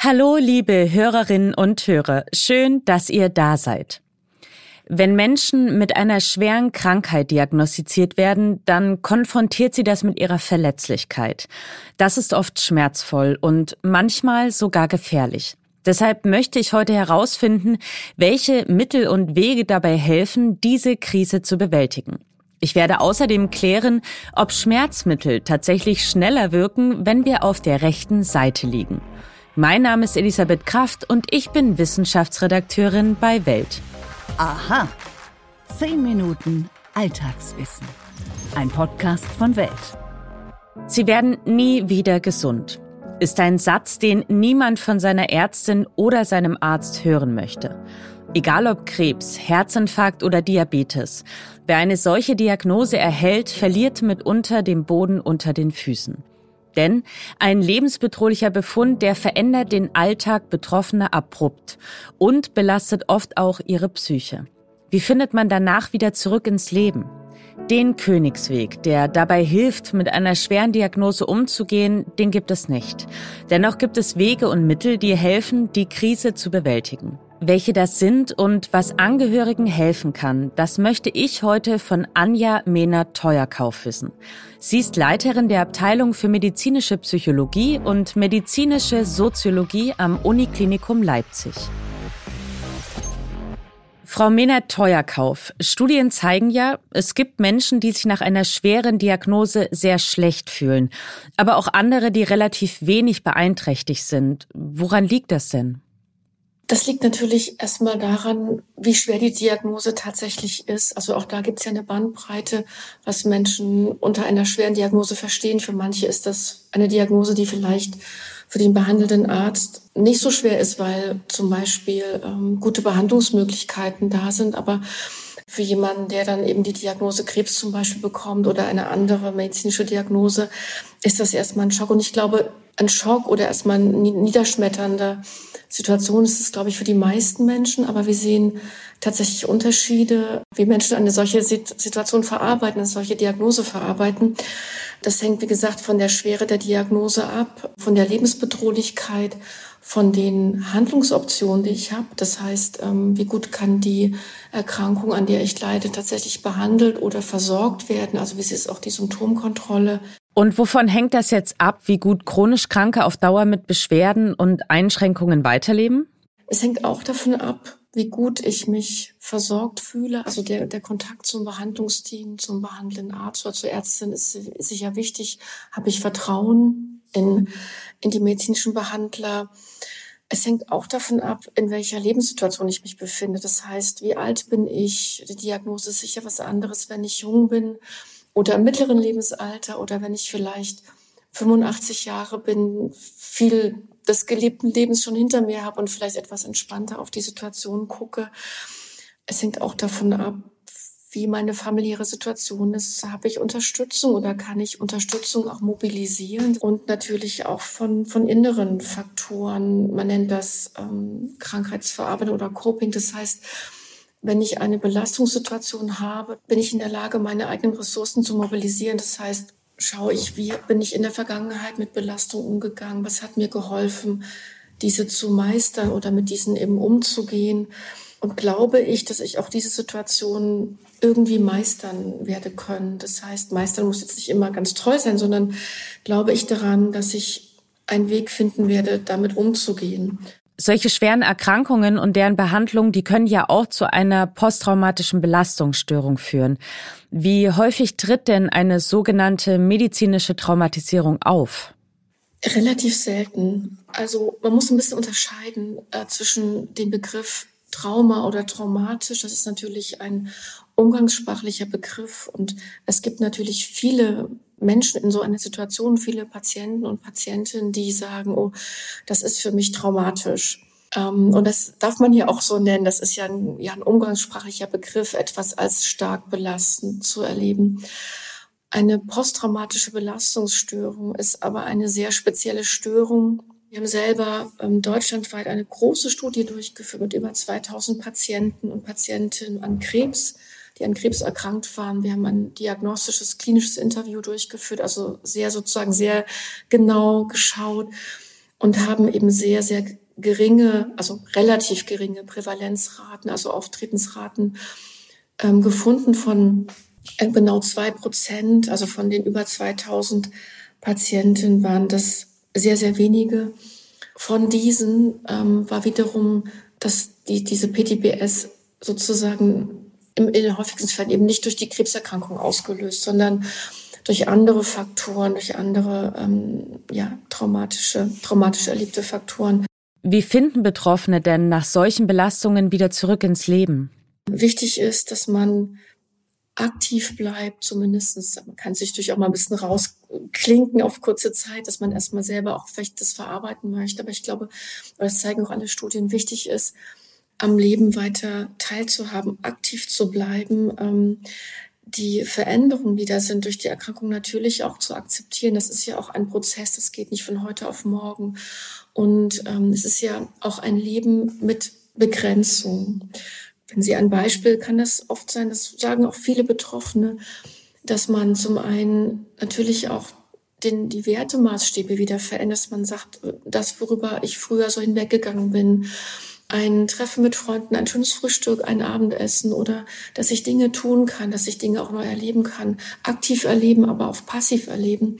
Hallo, liebe Hörerinnen und Hörer. Schön, dass ihr da seid. Wenn Menschen mit einer schweren Krankheit diagnostiziert werden, dann konfrontiert sie das mit ihrer Verletzlichkeit. Das ist oft schmerzvoll und manchmal sogar gefährlich. Deshalb möchte ich heute herausfinden, welche Mittel und Wege dabei helfen, diese Krise zu bewältigen. Ich werde außerdem klären, ob Schmerzmittel tatsächlich schneller wirken, wenn wir auf der rechten Seite liegen. Mein Name ist Elisabeth Kraft und ich bin Wissenschaftsredakteurin bei Welt. Aha. Zehn Minuten Alltagswissen. Ein Podcast von Welt. Sie werden nie wieder gesund. Ist ein Satz, den niemand von seiner Ärztin oder seinem Arzt hören möchte. Egal ob Krebs, Herzinfarkt oder Diabetes. Wer eine solche Diagnose erhält, verliert mitunter den Boden unter den Füßen. Denn ein lebensbedrohlicher Befund, der verändert den Alltag Betroffener abrupt und belastet oft auch ihre Psyche. Wie findet man danach wieder zurück ins Leben? Den Königsweg, der dabei hilft, mit einer schweren Diagnose umzugehen, den gibt es nicht. Dennoch gibt es Wege und Mittel, die helfen, die Krise zu bewältigen. Welche das sind und was Angehörigen helfen kann, das möchte ich heute von Anja Mehner-Teuerkauf wissen. Sie ist Leiterin der Abteilung für medizinische Psychologie und medizinische Soziologie am Uniklinikum Leipzig. Frau Mehner-Teuerkauf, Studien zeigen ja, es gibt Menschen, die sich nach einer schweren Diagnose sehr schlecht fühlen, aber auch andere, die relativ wenig beeinträchtigt sind. Woran liegt das denn? Das liegt natürlich erstmal daran, wie schwer die Diagnose tatsächlich ist. Also auch da gibt es ja eine Bandbreite, was Menschen unter einer schweren Diagnose verstehen. Für manche ist das eine Diagnose, die vielleicht für den behandelnden Arzt nicht so schwer ist, weil zum Beispiel ähm, gute Behandlungsmöglichkeiten da sind. Aber für jemanden, der dann eben die Diagnose Krebs zum Beispiel bekommt oder eine andere medizinische Diagnose, ist das erstmal ein Schock. Und ich glaube, ein Schock oder erstmal ein niederschmetternder Situation ist es, glaube ich, für die meisten Menschen, aber wir sehen tatsächlich Unterschiede, wie Menschen eine solche Situation verarbeiten, eine solche Diagnose verarbeiten. Das hängt, wie gesagt, von der Schwere der Diagnose ab, von der Lebensbedrohlichkeit, von den Handlungsoptionen, die ich habe. Das heißt, ähm, wie gut kann die Erkrankung, an der ich leide, tatsächlich behandelt oder versorgt werden? Also wie ist auch die Symptomkontrolle? Und wovon hängt das jetzt ab, wie gut chronisch Kranke auf Dauer mit Beschwerden und Einschränkungen weiterleben? Es hängt auch davon ab, wie gut ich mich versorgt fühle. Also der, der Kontakt zum Behandlungsteam, zum behandelnden Arzt oder zur Ärztin ist, ist sicher wichtig. Habe ich Vertrauen in, in die medizinischen Behandler? Es hängt auch davon ab, in welcher Lebenssituation ich mich befinde. Das heißt, wie alt bin ich? Die Diagnose ist sicher was anderes, wenn ich jung bin oder im mittleren Lebensalter oder wenn ich vielleicht 85 Jahre bin, viel des gelebten Lebens schon hinter mir habe und vielleicht etwas entspannter auf die Situation gucke. Es hängt auch davon ab, wie meine familiäre Situation ist. Habe ich Unterstützung oder kann ich Unterstützung auch mobilisieren? Und natürlich auch von, von inneren Faktoren. Man nennt das ähm, Krankheitsverarbeitung oder Coping. Das heißt, wenn ich eine Belastungssituation habe, bin ich in der Lage, meine eigenen Ressourcen zu mobilisieren. Das heißt, schaue ich, wie bin ich in der Vergangenheit mit Belastung umgegangen? Was hat mir geholfen, diese zu meistern oder mit diesen eben umzugehen? Und glaube ich, dass ich auch diese Situation irgendwie meistern werde können. Das heißt, meistern muss jetzt nicht immer ganz toll sein, sondern glaube ich daran, dass ich einen Weg finden werde, damit umzugehen solche schweren Erkrankungen und deren Behandlung, die können ja auch zu einer posttraumatischen Belastungsstörung führen. Wie häufig tritt denn eine sogenannte medizinische Traumatisierung auf? Relativ selten. Also man muss ein bisschen unterscheiden äh, zwischen dem Begriff Trauma oder traumatisch. Das ist natürlich ein umgangssprachlicher Begriff und es gibt natürlich viele Menschen in so einer Situation, viele Patienten und Patientinnen, die sagen, oh, das ist für mich traumatisch. Ähm, und das darf man hier auch so nennen. Das ist ja ein, ja ein umgangssprachlicher Begriff, etwas als stark belastend zu erleben. Eine posttraumatische Belastungsstörung ist aber eine sehr spezielle Störung. Wir haben selber ähm, deutschlandweit eine große Studie durchgeführt mit über 2000 Patienten und Patientinnen an Krebs die an Krebs erkrankt waren. Wir haben ein diagnostisches, klinisches Interview durchgeführt, also sehr sozusagen sehr genau geschaut. und haben eben sehr, sehr geringe, also relativ geringe Prävalenzraten, also Auftretensraten ähm, gefunden von äh, genau zwei Prozent, also von den über 2000 Patienten waren das sehr, sehr wenige. Von diesen ähm, war wiederum, dass die, diese PTBS sozusagen im, in den häufigsten Fällen eben nicht durch die Krebserkrankung ausgelöst, sondern durch andere Faktoren, durch andere ähm, ja, traumatische, traumatisch erlebte Faktoren. Wie finden Betroffene denn nach solchen Belastungen wieder zurück ins Leben? Wichtig ist, dass man aktiv bleibt, zumindestens. Man kann sich natürlich auch mal ein bisschen rausklinken auf kurze Zeit, dass man erstmal selber auch vielleicht das verarbeiten möchte. Aber ich glaube, es zeigen auch alle Studien, wichtig ist, am Leben weiter teilzuhaben, aktiv zu bleiben, ähm, die Veränderungen, die da sind durch die Erkrankung natürlich auch zu akzeptieren. Das ist ja auch ein Prozess, das geht nicht von heute auf morgen. Und ähm, es ist ja auch ein Leben mit Begrenzung. Wenn Sie ein Beispiel, kann das oft sein, das sagen auch viele Betroffene, dass man zum einen natürlich auch den, die Wertemaßstäbe wieder verändert. Man sagt, das, worüber ich früher so hinweggegangen bin, ein Treffen mit Freunden, ein schönes Frühstück, ein Abendessen oder dass ich Dinge tun kann, dass ich Dinge auch neu erleben kann, aktiv erleben, aber auch passiv erleben,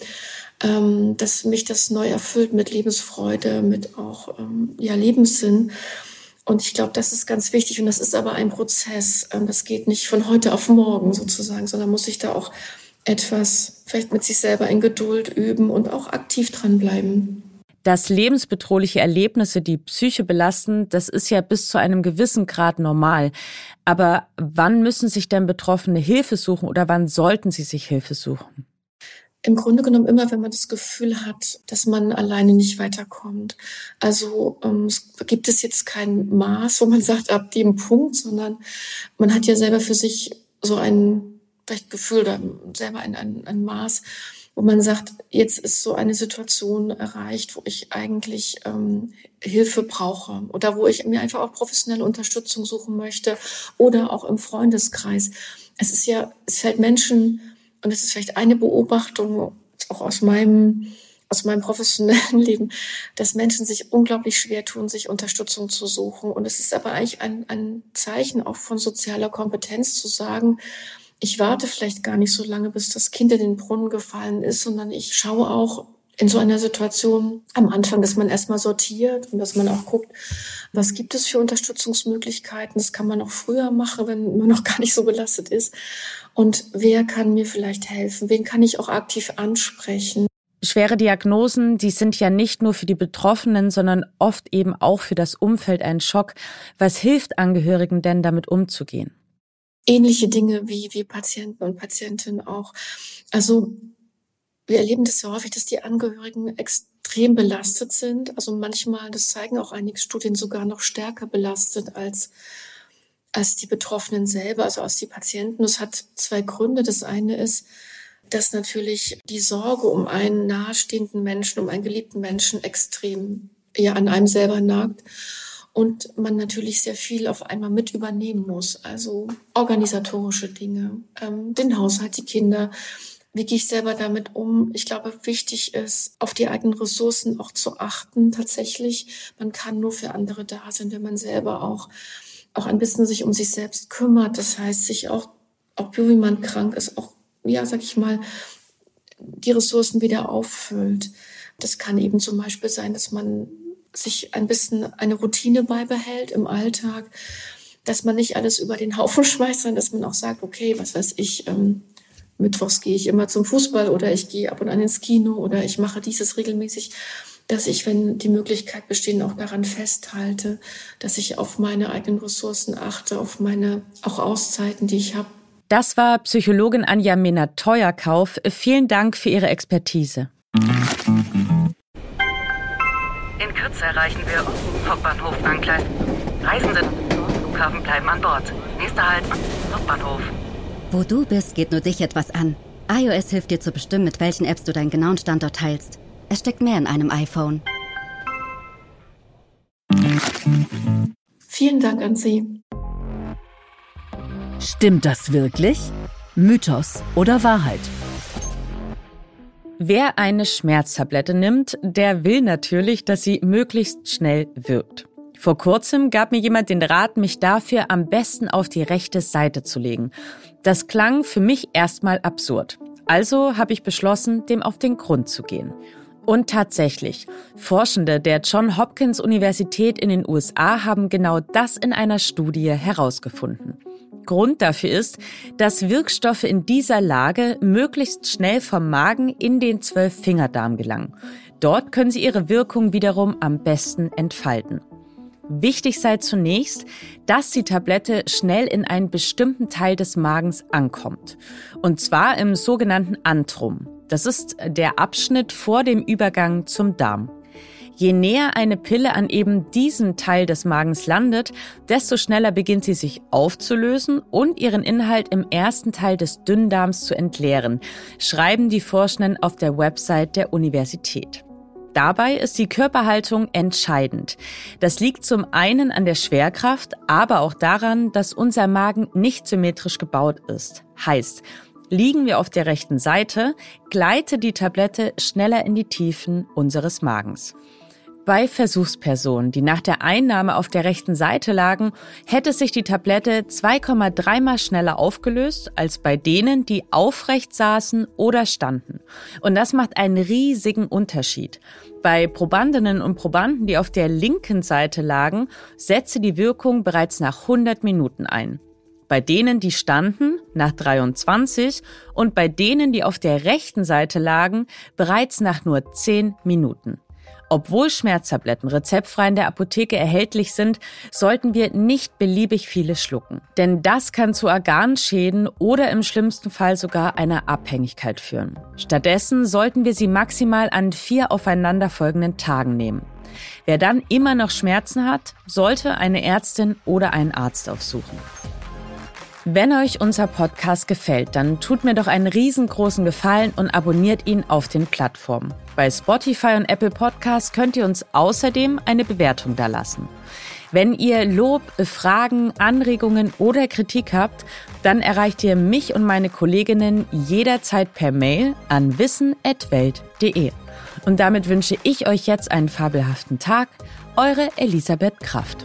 ähm, dass mich das neu erfüllt mit Lebensfreude, mit auch ähm, ja, Lebenssinn. Und ich glaube, das ist ganz wichtig und das ist aber ein Prozess. Ähm, das geht nicht von heute auf morgen sozusagen, sondern muss sich da auch etwas vielleicht mit sich selber in Geduld üben und auch aktiv dranbleiben dass lebensbedrohliche Erlebnisse die Psyche belasten, das ist ja bis zu einem gewissen Grad normal. Aber wann müssen sich denn Betroffene Hilfe suchen oder wann sollten sie sich Hilfe suchen? Im Grunde genommen immer, wenn man das Gefühl hat, dass man alleine nicht weiterkommt. Also ähm, es gibt es jetzt kein Maß, wo man sagt, ab dem Punkt, sondern man hat ja selber für sich so ein vielleicht Gefühl oder selber ein, ein, ein Maß, wo man sagt, jetzt ist so eine Situation erreicht, wo ich eigentlich ähm, Hilfe brauche oder wo ich mir einfach auch professionelle Unterstützung suchen möchte oder auch im Freundeskreis. Es ist ja, es fällt Menschen, und es ist vielleicht eine Beobachtung auch aus meinem aus meinem professionellen Leben, dass Menschen sich unglaublich schwer tun, sich Unterstützung zu suchen. Und es ist aber eigentlich ein, ein Zeichen auch von sozialer Kompetenz zu sagen, ich warte vielleicht gar nicht so lange, bis das Kind in den Brunnen gefallen ist, sondern ich schaue auch in so einer Situation am Anfang, dass man erstmal sortiert und dass man auch guckt, was gibt es für Unterstützungsmöglichkeiten. Das kann man auch früher machen, wenn man noch gar nicht so belastet ist. Und wer kann mir vielleicht helfen? Wen kann ich auch aktiv ansprechen? Schwere Diagnosen, die sind ja nicht nur für die Betroffenen, sondern oft eben auch für das Umfeld ein Schock. Was hilft Angehörigen denn damit umzugehen? ähnliche Dinge wie, wie Patienten und Patientinnen auch. Also wir erleben das ja häufig, dass die Angehörigen extrem belastet sind. Also manchmal, das zeigen auch einige Studien, sogar noch stärker belastet als, als die Betroffenen selber, also als die Patienten. Das hat zwei Gründe. Das eine ist, dass natürlich die Sorge um einen nahestehenden Menschen, um einen geliebten Menschen extrem ja an einem selber nagt und man natürlich sehr viel auf einmal mit übernehmen muss. Also organisatorische Dinge, ähm, den Haushalt, die Kinder. Wie gehe ich selber damit um? Ich glaube, wichtig ist, auf die eigenen Ressourcen auch zu achten. Tatsächlich, man kann nur für andere da sein, wenn man selber auch, auch ein bisschen sich um sich selbst kümmert. Das heißt, sich auch, auch wie man krank ist, auch, ja, sag ich mal, die Ressourcen wieder auffüllt. Das kann eben zum Beispiel sein, dass man sich ein bisschen eine Routine beibehält im Alltag, dass man nicht alles über den Haufen schmeißt, sondern dass man auch sagt, okay, was weiß ich, ähm, Mittwochs gehe ich immer zum Fußball oder ich gehe ab und an ins Kino oder ich mache dieses regelmäßig, dass ich, wenn die Möglichkeit besteht, auch daran festhalte, dass ich auf meine eigenen Ressourcen achte, auf meine auch Auszeiten, die ich habe. Das war Psychologin Anja Mena-Teuerkauf. Vielen Dank für Ihre Expertise. In Kürze erreichen wir Hauptbahnhof Angleis. Reisende Flughafen bleiben an Bord. Nächster Halt, Hauptbahnhof. Wo du bist, geht nur dich etwas an. iOS hilft dir zu bestimmen, mit welchen Apps du deinen genauen Standort teilst. Es steckt mehr in einem iPhone. Vielen Dank an Sie. Stimmt das wirklich? Mythos oder Wahrheit? Wer eine Schmerztablette nimmt, der will natürlich, dass sie möglichst schnell wirkt. Vor kurzem gab mir jemand den Rat, mich dafür am besten auf die rechte Seite zu legen. Das klang für mich erstmal absurd. Also habe ich beschlossen, dem auf den Grund zu gehen. Und tatsächlich, Forschende der John Hopkins Universität in den USA haben genau das in einer Studie herausgefunden. Grund dafür ist, dass Wirkstoffe in dieser Lage möglichst schnell vom Magen in den Zwölffingerdarm gelangen. Dort können sie ihre Wirkung wiederum am besten entfalten. Wichtig sei zunächst, dass die Tablette schnell in einen bestimmten Teil des Magens ankommt. Und zwar im sogenannten Antrum. Das ist der Abschnitt vor dem Übergang zum Darm. Je näher eine Pille an eben diesen Teil des Magens landet, desto schneller beginnt sie sich aufzulösen und ihren Inhalt im ersten Teil des Dünndarms zu entleeren, schreiben die Forschenden auf der Website der Universität. Dabei ist die Körperhaltung entscheidend. Das liegt zum einen an der Schwerkraft, aber auch daran, dass unser Magen nicht symmetrisch gebaut ist. Heißt, liegen wir auf der rechten Seite, gleitet die Tablette schneller in die Tiefen unseres Magens. Bei Versuchspersonen, die nach der Einnahme auf der rechten Seite lagen, hätte sich die Tablette 2,3 mal schneller aufgelöst als bei denen, die aufrecht saßen oder standen. Und das macht einen riesigen Unterschied. Bei Probandinnen und Probanden, die auf der linken Seite lagen, setzte die Wirkung bereits nach 100 Minuten ein. Bei denen, die standen, nach 23 und bei denen, die auf der rechten Seite lagen, bereits nach nur 10 Minuten. Obwohl Schmerztabletten rezeptfrei in der Apotheke erhältlich sind, sollten wir nicht beliebig viele schlucken. Denn das kann zu Organschäden oder im schlimmsten Fall sogar einer Abhängigkeit führen. Stattdessen sollten wir sie maximal an vier aufeinanderfolgenden Tagen nehmen. Wer dann immer noch Schmerzen hat, sollte eine Ärztin oder einen Arzt aufsuchen. Wenn euch unser Podcast gefällt, dann tut mir doch einen riesengroßen Gefallen und abonniert ihn auf den Plattformen. Bei Spotify und Apple Podcasts könnt ihr uns außerdem eine Bewertung dalassen. Wenn ihr Lob, Fragen, Anregungen oder Kritik habt, dann erreicht ihr mich und meine Kolleginnen jederzeit per Mail an wissen.welt.de. Und damit wünsche ich euch jetzt einen fabelhaften Tag. Eure Elisabeth Kraft.